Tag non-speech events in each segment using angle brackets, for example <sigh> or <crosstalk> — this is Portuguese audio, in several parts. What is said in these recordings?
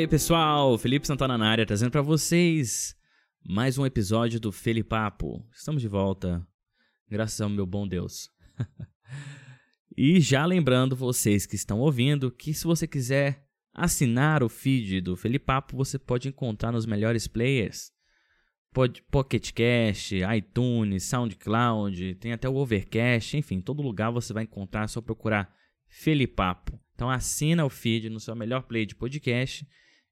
aí, pessoal? Felipe Santana na área, trazendo para vocês mais um episódio do Felipapo. Estamos de volta, graças ao meu bom Deus. <laughs> e já lembrando vocês que estão ouvindo que se você quiser assinar o feed do Felipapo, você pode encontrar nos melhores players. Pocket Cast, iTunes, SoundCloud, tem até o Overcast, enfim, todo lugar você vai encontrar, é só procurar Felipapo. Então assina o feed no seu melhor play de podcast,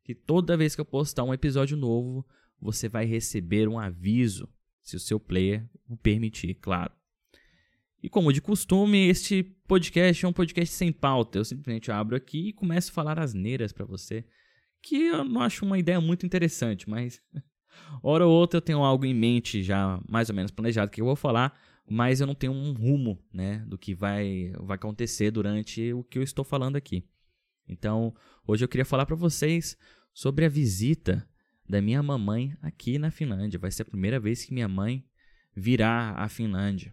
que toda vez que eu postar um episódio novo, você vai receber um aviso, se o seu player o permitir, claro. E como de costume, este podcast é um podcast sem pauta. Eu simplesmente abro aqui e começo a falar asneiras para você, que eu não acho uma ideia muito interessante, mas <laughs> hora ou outra eu tenho algo em mente já mais ou menos planejado que eu vou falar, mas eu não tenho um rumo, né, do que vai vai acontecer durante o que eu estou falando aqui. Então, hoje eu queria falar para vocês sobre a visita da minha mamãe aqui na Finlândia. Vai ser a primeira vez que minha mãe virá à Finlândia.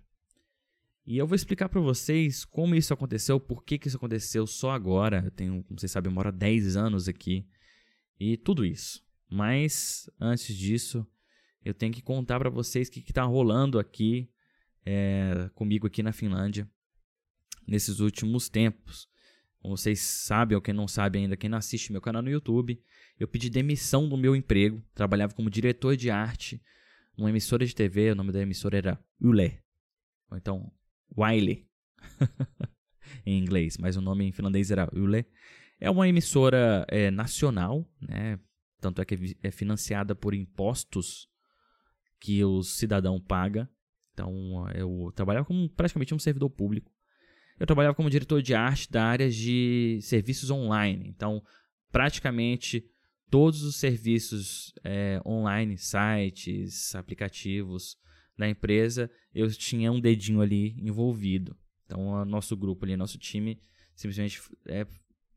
E eu vou explicar para vocês como isso aconteceu, por que, que isso aconteceu só agora. Eu tenho, como vocês sabem, eu moro há 10 anos aqui. E tudo isso. Mas, antes disso, eu tenho que contar para vocês o que está rolando aqui é, comigo aqui na Finlândia nesses últimos tempos. Como vocês sabem, ou quem não sabe ainda, quem não assiste meu canal no YouTube, eu pedi demissão do meu emprego. Trabalhava como diretor de arte numa emissora de TV. O nome da emissora era Yle. Ou então, Wiley. <laughs> em inglês, mas o nome em finlandês era Yle. É uma emissora é, nacional, né? Tanto é que é financiada por impostos que o cidadão paga. Então, eu trabalhava como praticamente um servidor público. Eu trabalhava como diretor de arte da área de serviços online. Então, praticamente todos os serviços é, online, sites, aplicativos da empresa, eu tinha um dedinho ali envolvido. Então, o nosso grupo ali, nosso time, simplesmente é,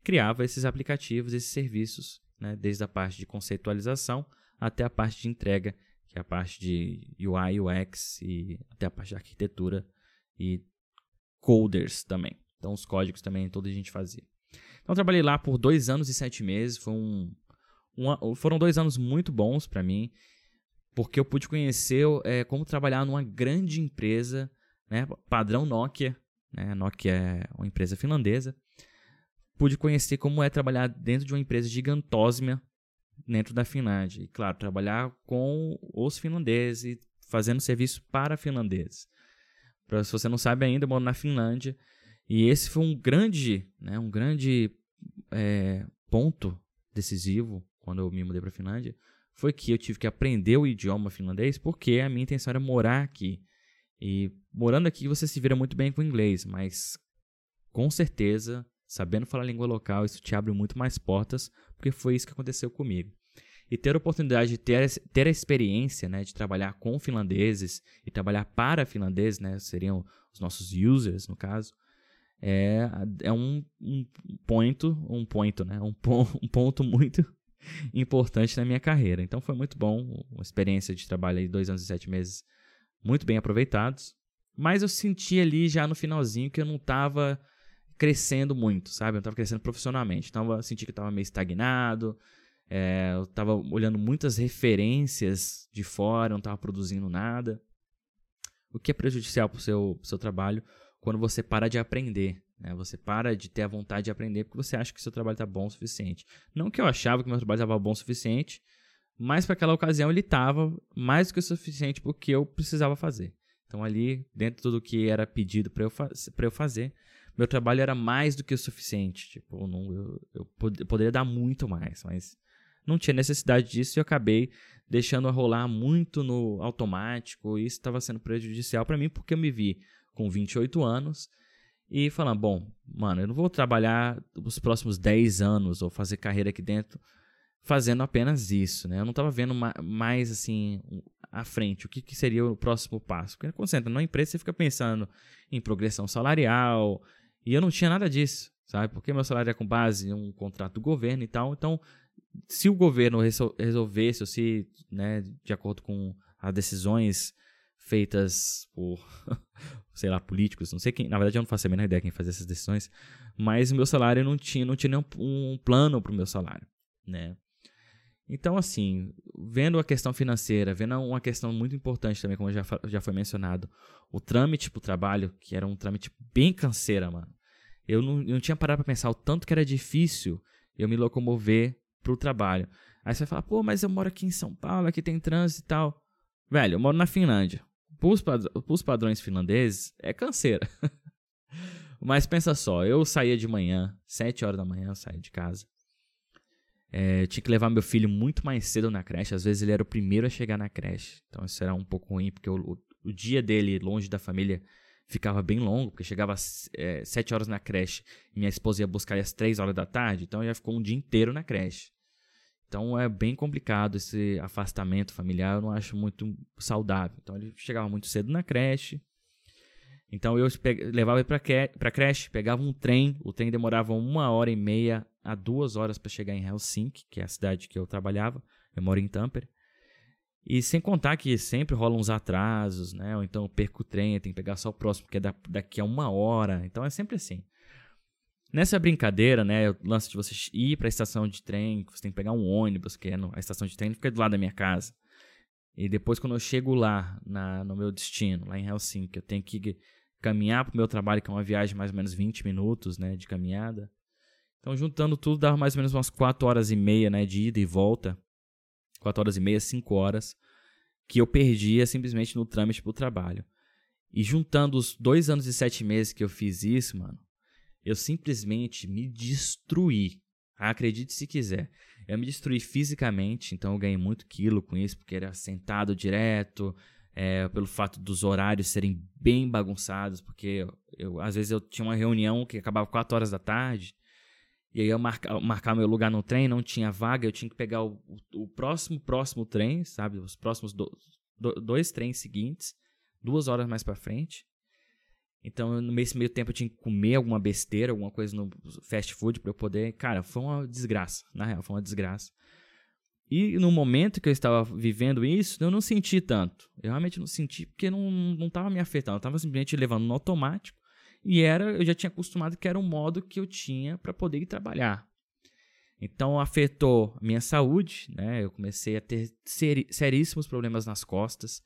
criava esses aplicativos, esses serviços né, desde a parte de conceitualização até a parte de entrega, que é a parte de UI, UX e até a parte de arquitetura e coders também. Então, os códigos também toda a gente fazia. Então, trabalhei lá por dois anos e sete meses. Foi um, foram dois anos muito bons para mim, porque eu pude conhecer é, como trabalhar numa grande empresa, né, padrão Nokia. Né, Nokia é uma empresa finlandesa pude conhecer como é trabalhar dentro de uma empresa gigantosma dentro da Finlândia. E, claro, trabalhar com os finlandeses, fazendo serviço para finlandeses. Pra, se você não sabe ainda, eu moro na Finlândia. E esse foi um grande, né, um grande é, ponto decisivo quando eu me mudei para a Finlândia. Foi que eu tive que aprender o idioma finlandês porque a minha intenção era morar aqui. E morando aqui você se vira muito bem com o inglês, mas com certeza Sabendo falar a língua local, isso te abre muito mais portas, porque foi isso que aconteceu comigo. E ter a oportunidade de ter, ter a experiência né, de trabalhar com finlandeses e trabalhar para finlandeses, né, seriam os nossos users, no caso, é, é um, um ponto, um ponto, né, um, <laughs> um ponto muito importante na minha carreira. Então foi muito bom, uma experiência de trabalho aí, dois anos e sete meses, muito bem aproveitados. Mas eu senti ali já no finalzinho que eu não estava crescendo muito, sabe? Eu estava crescendo profissionalmente. Então eu senti que eu estava meio estagnado. É, eu estava olhando muitas referências de fora, não estava produzindo nada. O que é prejudicial para o seu, seu trabalho quando você para de aprender. Né? Você para de ter a vontade de aprender porque você acha que seu trabalho está bom o suficiente. Não que eu achava que meu trabalho estava bom o suficiente, mas para aquela ocasião ele estava mais do que o suficiente porque eu precisava fazer. Então ali, dentro do que era pedido para eu, fa eu fazer, meu trabalho era mais do que o suficiente. Tipo, não, eu, eu, pod poderia dar muito mais, mas não tinha necessidade disso e eu acabei deixando rolar muito no automático. E isso estava sendo prejudicial para mim porque eu me vi com 28 anos e falando: bom, mano, eu não vou trabalhar os próximos 10 anos ou fazer carreira aqui dentro fazendo apenas isso, né? Eu não estava vendo mais assim à frente o que, que seria o próximo passo. Porque quando você entra numa empresa, você fica pensando em progressão salarial, e eu não tinha nada disso, sabe? Porque meu salário é com base em um contrato do governo e tal. Então, se o governo resolvesse, ou se, né, de acordo com as decisões feitas por, <laughs> sei lá, políticos, não sei quem, na verdade eu não faço a menor ideia quem fazia essas decisões, mas o meu salário não tinha, não tinha nenhum um plano para o meu salário, né? Então, assim, vendo a questão financeira, vendo uma questão muito importante também, como já, já foi mencionado, o trâmite pro trabalho, que era um trâmite bem canseira, mano. Eu não, eu não tinha parado pra pensar o tanto que era difícil eu me locomover pro trabalho. Aí você vai falar, pô, mas eu moro aqui em São Paulo, aqui tem trânsito e tal. Velho, eu moro na Finlândia. Pros, pros padrões finlandeses, é canseira. <laughs> mas pensa só, eu saía de manhã, 7 horas da manhã eu saía de casa. É, tinha que levar meu filho muito mais cedo na creche. Às vezes ele era o primeiro a chegar na creche. Então isso era um pouco ruim, porque o, o, o dia dele longe da família ficava bem longo, porque chegava às é, 7 horas na creche e minha esposa ia buscar às 3 horas da tarde. Então já ficou um dia inteiro na creche. Então é bem complicado esse afastamento familiar, eu não acho muito saudável. Então ele chegava muito cedo na creche. Então eu levava ele para creche, pegava um trem, o trem demorava uma hora e meia a duas horas para chegar em Helsinki, que é a cidade que eu trabalhava. Eu moro em Tampere. E sem contar que sempre rolam uns atrasos, né? Ou então eu perco o trem, tem que pegar só o próximo, que é daqui a uma hora. Então é sempre assim. Nessa brincadeira, né? O lance de você ir para a estação de trem, você tem que pegar um ônibus, que é no, a estação de trem fica do lado da minha casa. E depois, quando eu chego lá, na, no meu destino, lá em Helsinki, eu tenho que caminhar para o meu trabalho, que é uma viagem mais ou menos 20 minutos, né? De caminhada. Então, juntando tudo, dava mais ou menos umas 4 horas e meia, né, de ida e volta. 4 horas e meia, 5 horas, que eu perdia simplesmente no trâmite pro trabalho. E juntando os dois anos e sete meses que eu fiz isso, mano, eu simplesmente me destruí. Acredite se quiser. Eu me destruí fisicamente, então eu ganhei muito quilo com isso, porque era sentado direto, é, pelo fato dos horários serem bem bagunçados, porque eu, eu, às vezes eu tinha uma reunião que acabava 4 horas da tarde, e aí eu marcar, marcar meu lugar no trem, não tinha vaga, eu tinha que pegar o, o, o próximo, próximo trem, sabe? Os próximos do, do, dois trens seguintes, duas horas mais para frente. Então, meio, meio tempo, eu tinha que comer alguma besteira, alguma coisa no fast food para eu poder. Cara, foi uma desgraça. Na real, foi uma desgraça. E no momento que eu estava vivendo isso, eu não senti tanto. Eu realmente não senti porque não, não estava me afetando. Eu estava simplesmente levando no automático. E era, eu já tinha acostumado que era um modo que eu tinha para poder ir trabalhar. Então afetou a minha saúde, né? Eu comecei a ter seríssimos problemas nas costas.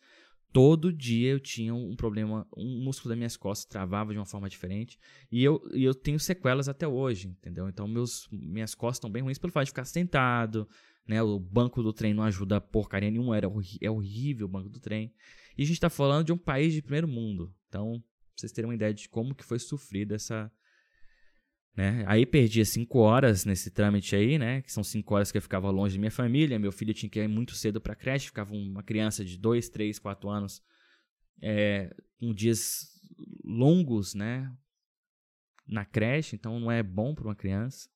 Todo dia eu tinha um problema, um músculo das minhas costas travava de uma forma diferente. E eu, e eu tenho sequelas até hoje, entendeu? Então meus, minhas costas estão bem ruins pelo fato de ficar sentado, né? O banco do trem não ajuda porcaria nenhuma, era, é horrível o banco do trem. E a gente está falando de um país de primeiro mundo. Então, Pra vocês terem uma ideia de como que foi sofrida essa. Né? Aí perdia cinco horas nesse trâmite aí, né? Que são cinco horas que eu ficava longe da minha família. Meu filho tinha que ir muito cedo para creche, ficava uma criança de dois, três, quatro anos, é, com dias longos, né? Na creche, então não é bom para uma criança.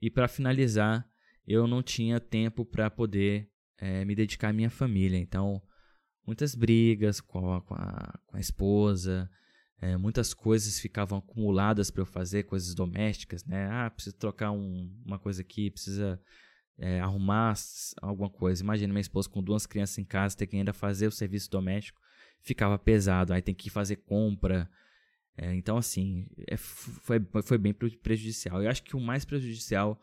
E para finalizar, eu não tinha tempo para poder é, me dedicar à minha família. Então, muitas brigas com a, com a, com a esposa, é, muitas coisas ficavam acumuladas para eu fazer, coisas domésticas, né? Ah, preciso trocar um, uma coisa aqui, precisa é, arrumar alguma coisa. Imagina minha esposa com duas crianças em casa, ter que ainda fazer o serviço doméstico, ficava pesado. Aí tem que fazer compra. É, então, assim, é, foi, foi bem prejudicial. Eu acho que o mais prejudicial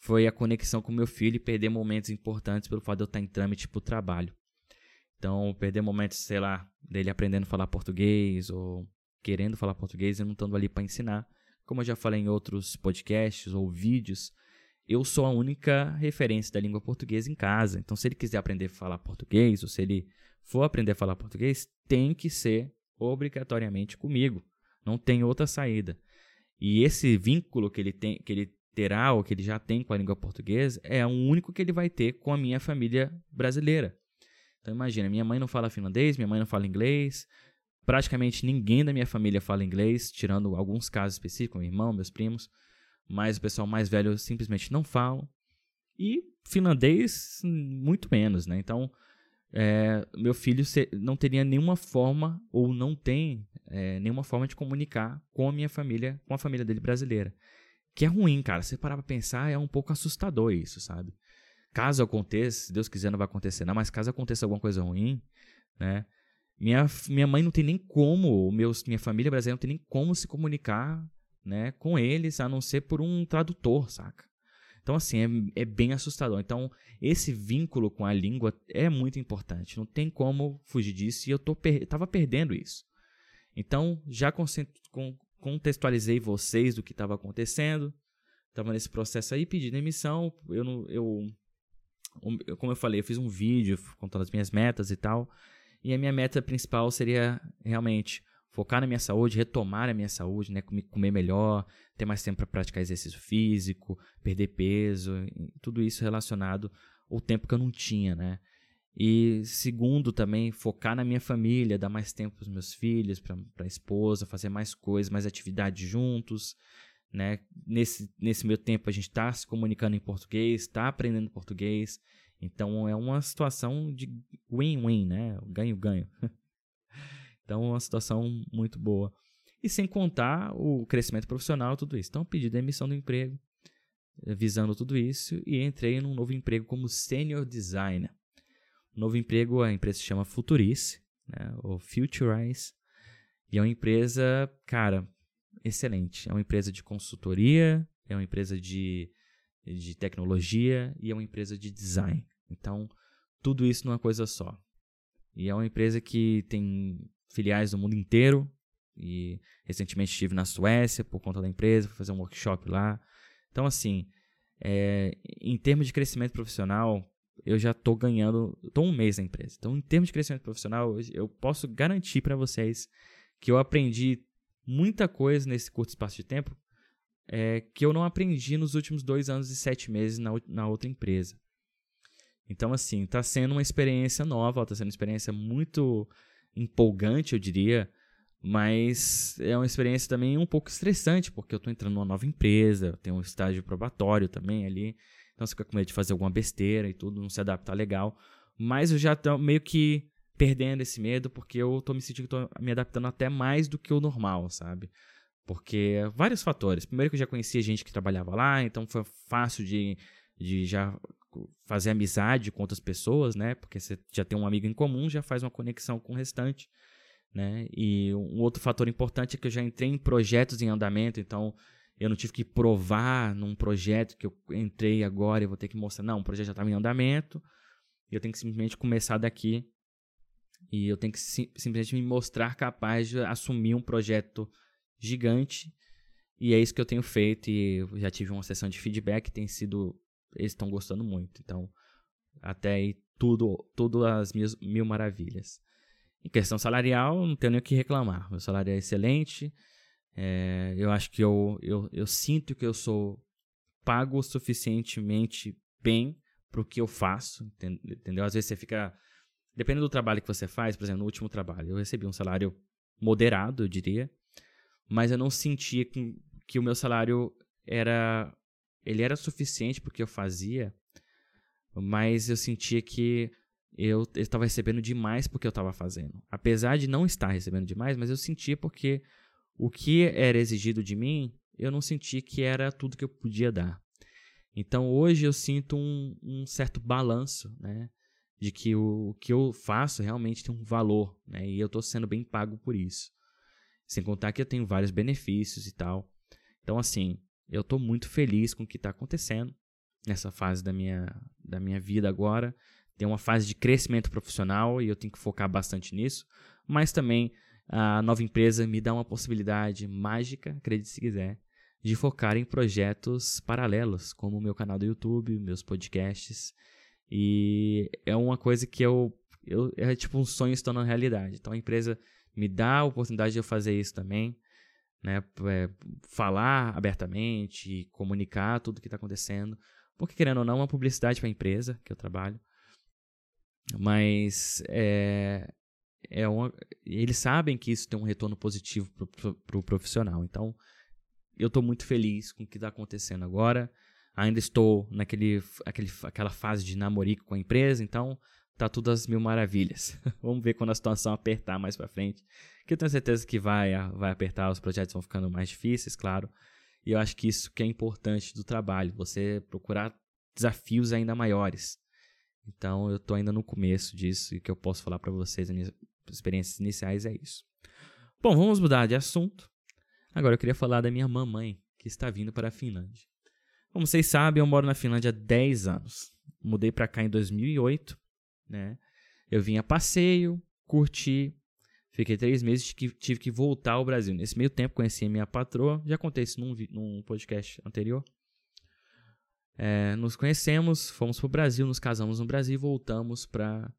foi a conexão com meu filho e perder momentos importantes pelo fato de eu estar em trâmite para o trabalho. Então, perder momentos, sei lá, dele aprendendo a falar português ou querendo falar português e não estando ali para ensinar. Como eu já falei em outros podcasts ou vídeos, eu sou a única referência da língua portuguesa em casa. Então, se ele quiser aprender a falar português ou se ele for aprender a falar português, tem que ser obrigatoriamente comigo. Não tem outra saída. E esse vínculo que ele tem, que ele terá ou que ele já tem com a língua portuguesa é o único que ele vai ter com a minha família brasileira. Então imagina, minha mãe não fala finlandês, minha mãe não fala inglês, praticamente ninguém da minha família fala inglês, tirando alguns casos específicos, meu irmão, meus primos, mas o pessoal mais velho simplesmente não fala. E finlandês, muito menos, né? Então, é, meu filho não teria nenhuma forma, ou não tem é, nenhuma forma de comunicar com a minha família, com a família dele brasileira. Que é ruim, cara. Se parar pra pensar, é um pouco assustador isso, sabe? Caso aconteça, se Deus quiser não vai acontecer não, mas caso aconteça alguma coisa ruim, né? Minha, minha mãe não tem nem como, meus, minha família brasileira não tem nem como se comunicar, né, com eles, a não ser por um tradutor, saca? Então, assim, é, é bem assustador. Então, esse vínculo com a língua é muito importante. Não tem como fugir disso e eu per tava perdendo isso. Então, já contextualizei vocês do que estava acontecendo. Estava nesse processo aí, pedi demissão. Eu, não, eu, como eu falei, eu fiz um vídeo contando as minhas metas e tal. E a minha meta principal seria realmente focar na minha saúde, retomar a minha saúde, né? comer melhor, ter mais tempo para praticar exercício físico, perder peso, tudo isso relacionado ao tempo que eu não tinha, né? E segundo, também focar na minha família, dar mais tempo para os meus filhos, para a esposa, fazer mais coisas, mais atividades juntos. Né? Nesse, nesse meu tempo a gente está se comunicando em português, está aprendendo português. Então é uma situação de win-win, né? Ganho-ganho. <laughs> então é uma situação muito boa. E sem contar o crescimento profissional, tudo isso. Então pedi demissão do emprego, visando tudo isso, e entrei num novo emprego como senior designer novo emprego, a empresa se chama Futurice, né, ou Futurize, e é uma empresa, cara, excelente. É uma empresa de consultoria, é uma empresa de, de tecnologia e é uma empresa de design. Então, tudo isso numa coisa só. E é uma empresa que tem filiais no mundo inteiro. E recentemente estive na Suécia por conta da empresa, fui fazer um workshop lá. Então, assim, é, em termos de crescimento profissional, eu já estou ganhando, estou um mês na empresa. Então, em termos de crescimento profissional, eu posso garantir para vocês que eu aprendi muita coisa nesse curto espaço de tempo é, que eu não aprendi nos últimos dois anos e sete meses na, na outra empresa. Então, assim, está sendo uma experiência nova, está sendo uma experiência muito empolgante, eu diria, mas é uma experiência também um pouco estressante, porque eu estou entrando numa nova empresa, tenho um estágio probatório também ali. Então você fica com medo de fazer alguma besteira e tudo, não se adaptar legal. Mas eu já tô meio que perdendo esse medo, porque eu tô me sentindo que tô me adaptando até mais do que o normal, sabe? Porque vários fatores. Primeiro que eu já conhecia gente que trabalhava lá, então foi fácil de, de já fazer amizade com outras pessoas, né? Porque você já tem um amigo em comum, já faz uma conexão com o restante, né? E um outro fator importante é que eu já entrei em projetos em andamento, então eu não tive que provar num projeto que eu entrei agora e vou ter que mostrar. Não, o projeto já estava em andamento. E eu tenho que simplesmente começar daqui. E eu tenho que sim, simplesmente me mostrar capaz de assumir um projeto gigante. E é isso que eu tenho feito. E já tive uma sessão de feedback. Tem sido. Eles estão gostando muito. Então, até aí, tudo, tudo as minhas mil maravilhas. Em questão salarial, não tenho nem o que reclamar. Meu salário é excelente. É, eu acho que eu, eu, eu sinto que eu sou pago suficientemente bem para o que eu faço, entendeu? Às vezes você fica. Dependendo do trabalho que você faz, por exemplo, no último trabalho, eu recebi um salário moderado, eu diria, mas eu não sentia que, que o meu salário era. Ele era suficiente para o que eu fazia, mas eu sentia que eu estava recebendo demais porque eu estava fazendo. Apesar de não estar recebendo demais, mas eu sentia porque o que era exigido de mim, eu não senti que era tudo que eu podia dar. Então hoje eu sinto um, um certo balanço, né? De que o, o, que eu faço realmente tem um valor, né? E eu estou sendo bem pago por isso. Sem contar que eu tenho vários benefícios e tal. Então, assim, eu estou muito feliz com o que está acontecendo nessa fase da minha, da minha vida agora. Tem uma fase de crescimento profissional e eu tenho que focar bastante nisso. Mas também a nova empresa me dá uma possibilidade mágica, acredite se quiser, de focar em projetos paralelos, como o meu canal do YouTube, meus podcasts. E é uma coisa que eu, eu é tipo um sonho se tornando realidade. Então a empresa me dá a oportunidade de eu fazer isso também, né? É, falar abertamente, comunicar tudo o que está acontecendo. Porque, querendo ou não, é uma publicidade para a empresa que eu trabalho. Mas é, é uma, eles sabem que isso tem um retorno positivo para o pro, pro profissional. Então, eu estou muito feliz com o que está acontecendo agora. Ainda estou naquele aquele, aquela fase de namorico com a empresa, então tá tudo às mil maravilhas. <laughs> Vamos ver quando a situação apertar mais para frente. Que eu tenho certeza que vai, vai apertar, os projetos vão ficando mais difíceis, claro. E eu acho que isso que é importante do trabalho, você procurar desafios ainda maiores. Então eu estou ainda no começo disso e o que eu posso falar para vocês, as minhas experiências iniciais é isso. Bom, vamos mudar de assunto. Agora eu queria falar da minha mamãe, que está vindo para a Finlândia. Como vocês sabem, eu moro na Finlândia há 10 anos. Mudei para cá em 2008, né? Eu vim a passeio, curti, fiquei três meses e tive que voltar ao Brasil. Nesse meio tempo conheci a minha patroa, já contei isso num, num podcast anterior. É, nos conhecemos, fomos para o Brasil, nos casamos no Brasil e voltamos para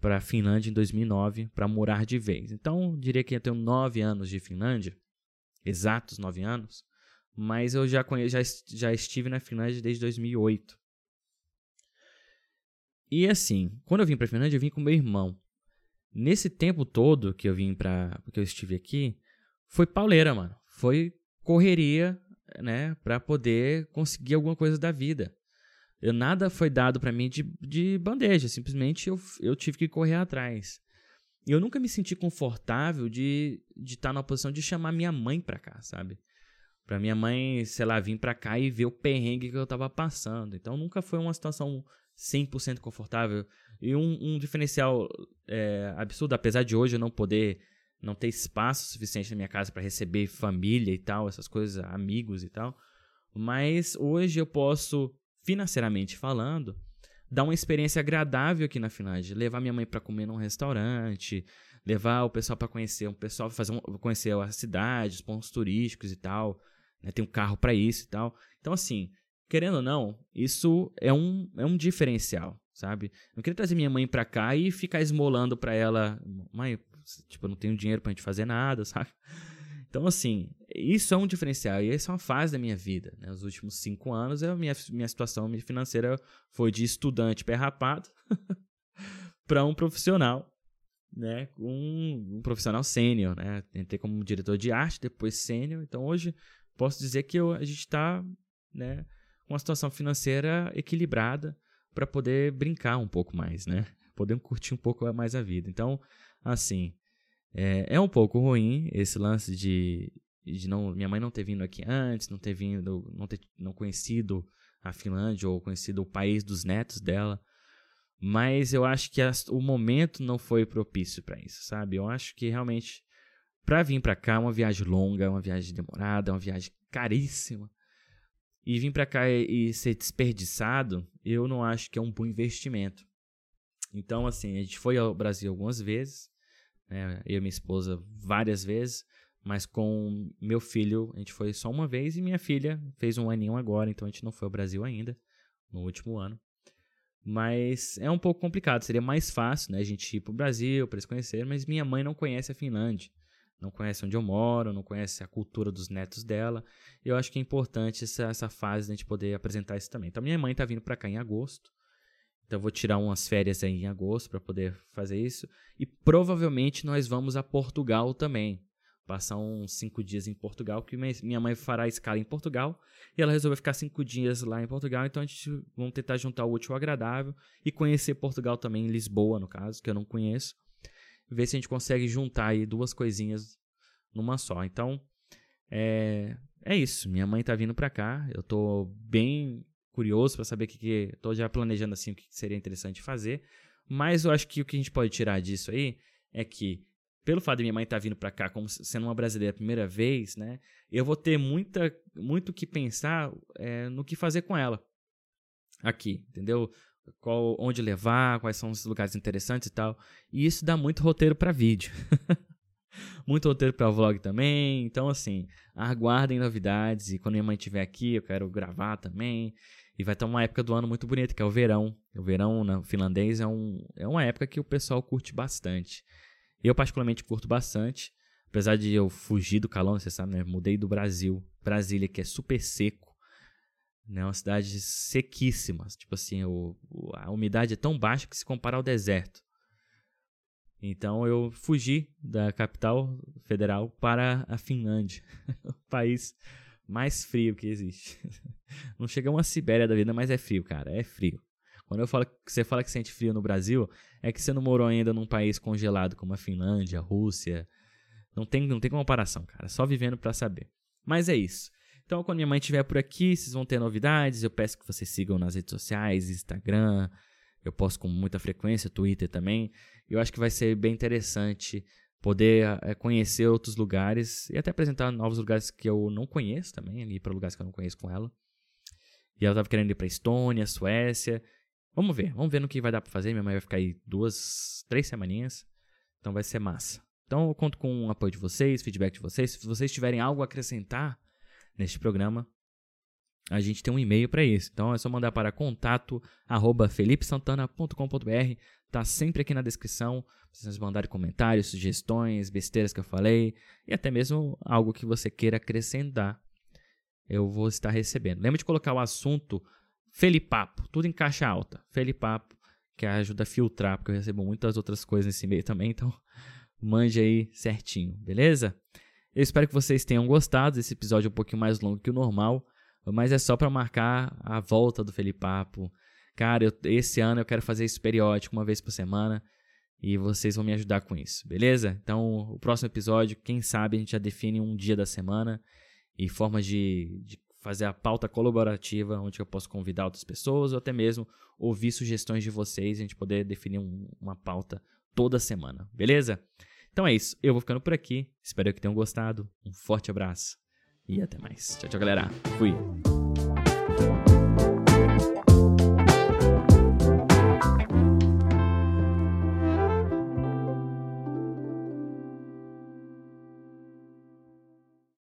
para a Finlândia em 2009 para morar de vez. Então, diria que eu tenho nove anos de Finlândia, exatos nove anos, mas eu já, conheço, já, já estive na Finlândia desde 2008. E assim, quando eu vim para a Finlândia, eu vim com meu irmão. Nesse tempo todo que eu vim para que eu estive aqui, foi pauleira, mano. Foi correria, né, para poder conseguir alguma coisa da vida. Eu, nada foi dado para mim de, de bandeja, simplesmente eu, eu tive que correr atrás. E eu nunca me senti confortável de estar de tá numa posição de chamar minha mãe pra cá, sabe? Pra minha mãe, sei lá, vir pra cá e ver o perrengue que eu tava passando. Então nunca foi uma situação 100% confortável. E um, um diferencial é, absurdo, apesar de hoje eu não poder, não ter espaço suficiente na minha casa para receber família e tal, essas coisas, amigos e tal. Mas hoje eu posso, financeiramente falando, dar uma experiência agradável aqui na Finlândia. Levar minha mãe para comer num restaurante, levar o pessoal para conhecer, um pessoal fazer um, conhecer a cidade, os pontos turísticos e tal né? tem um carro para isso e tal. Então, assim, querendo ou não, isso é um, é um diferencial, sabe? Eu queria trazer minha mãe pra cá e ficar esmolando pra ela, mãe, tipo, eu não tenho dinheiro pra gente fazer nada, <laughs> sabe? Então, assim, isso é um diferencial e essa é uma fase da minha vida. Né? Os últimos cinco anos, a minha, minha situação financeira foi de estudante pé rapado <laughs> para um profissional, né? Um, um profissional sênior, né? Entrei como diretor de arte, depois sênior. Então, hoje, posso dizer que eu, a gente está né, com uma situação financeira equilibrada para poder brincar um pouco mais, né? Poder curtir um pouco mais a vida. Então, assim, é, é um pouco ruim esse lance de, de não, minha mãe não ter vindo aqui antes, não ter vindo, não ter não conhecido a Finlândia ou conhecido o país dos netos dela. Mas eu acho que as, o momento não foi propício para isso, sabe? Eu acho que realmente para vir para cá, é uma viagem longa, é uma viagem demorada, é uma viagem caríssima. E vir para cá e, e ser desperdiçado, eu não acho que é um bom investimento. Então, assim, a gente foi ao Brasil algumas vezes, né? eu e minha esposa várias vezes, mas com meu filho a gente foi só uma vez e minha filha fez um aninho agora, então a gente não foi ao Brasil ainda, no último ano. Mas é um pouco complicado, seria mais fácil né, a gente ir para o Brasil para eles conhecerem, mas minha mãe não conhece a Finlândia não conhece onde eu moro, não conhece a cultura dos netos dela. E eu acho que é importante essa, essa fase de a gente poder apresentar isso também. Então, minha mãe está vindo para cá em agosto. Então, eu vou tirar umas férias aí em agosto para poder fazer isso. E provavelmente nós vamos a Portugal também. Passar uns cinco dias em Portugal, que minha mãe fará escala em Portugal. E ela resolveu ficar cinco dias lá em Portugal. Então, a gente vamos tentar juntar o útil ao agradável e conhecer Portugal também, Lisboa, no caso, que eu não conheço ver se a gente consegue juntar aí duas coisinhas numa só. Então, é, é isso. Minha mãe tá vindo pra cá. Eu tô bem curioso para saber o que, que. Tô já planejando assim o que seria interessante fazer. Mas eu acho que o que a gente pode tirar disso aí é que, pelo fato de minha mãe estar tá vindo para cá como sendo uma brasileira a primeira vez, né? Eu vou ter muita, muito que pensar é, no que fazer com ela aqui, entendeu? Qual, onde levar, quais são os lugares interessantes e tal. E isso dá muito roteiro para vídeo. <laughs> muito roteiro para vlog também. Então, assim, aguardem novidades. E quando minha mãe estiver aqui, eu quero gravar também. E vai estar uma época do ano muito bonita, que é o verão. O verão no finlandês é, um, é uma época que o pessoal curte bastante. Eu, particularmente, curto bastante. Apesar de eu fugir do calor, você sabe, né? Mudei do Brasil. Brasília, que é super seco né? Uma cidade sequíssima. Tipo assim, o, a umidade é tão baixa que se compara ao deserto. Então eu fugi da capital federal para a Finlândia, <laughs> o país mais frio que existe. <laughs> Não chega a uma Sibéria da vida, mas é frio, cara, é frio. Quando eu falo você fala que sente frio no Brasil, é que você não morou ainda num país congelado como a Finlândia, a Rússia. Não tem, não tem comparação, cara. Só vivendo para saber. Mas é isso. Então, quando minha mãe estiver por aqui, vocês vão ter novidades. Eu peço que vocês sigam nas redes sociais, Instagram. Eu posto com muita frequência, Twitter também. Eu acho que vai ser bem interessante poder é, conhecer outros lugares e até apresentar novos lugares que eu não conheço também, ali para lugares que eu não conheço com ela. E ela tava querendo ir pra Estônia, Suécia. Vamos ver, vamos ver no que vai dar pra fazer. Minha mãe vai ficar aí duas, três semaninhas. Então vai ser massa. Então eu conto com o apoio de vocês, feedback de vocês. Se vocês tiverem algo a acrescentar neste programa, a gente tem um e-mail para isso. Então é só mandar para contato arroba. Tá sempre aqui na descrição. Vocês mandarem comentários, sugestões, besteiras que eu falei e até mesmo algo que você queira acrescentar. Eu vou estar recebendo. Lembra de colocar o assunto Felipapo, tudo em caixa alta. Felipapo, que ajuda a filtrar, porque eu recebo muitas outras coisas nesse e-mail também, então <laughs> mande aí certinho, beleza? Eu espero que vocês tenham gostado desse episódio um pouquinho mais longo que o normal, mas é só para marcar a volta do Felipapo. Cara, eu, esse ano eu quero fazer isso periódico, uma vez por semana, e vocês vão me ajudar com isso, beleza? Então, o próximo episódio, quem sabe a gente já define um dia da semana e formas de, de fazer a pauta colaborativa, onde eu posso convidar outras pessoas ou até mesmo ouvir sugestões de vocês e a gente poder definir um, uma pauta toda semana, beleza? Então é isso, eu vou ficando por aqui, espero que tenham gostado, um forte abraço e até mais. Tchau, tchau, galera. Fui.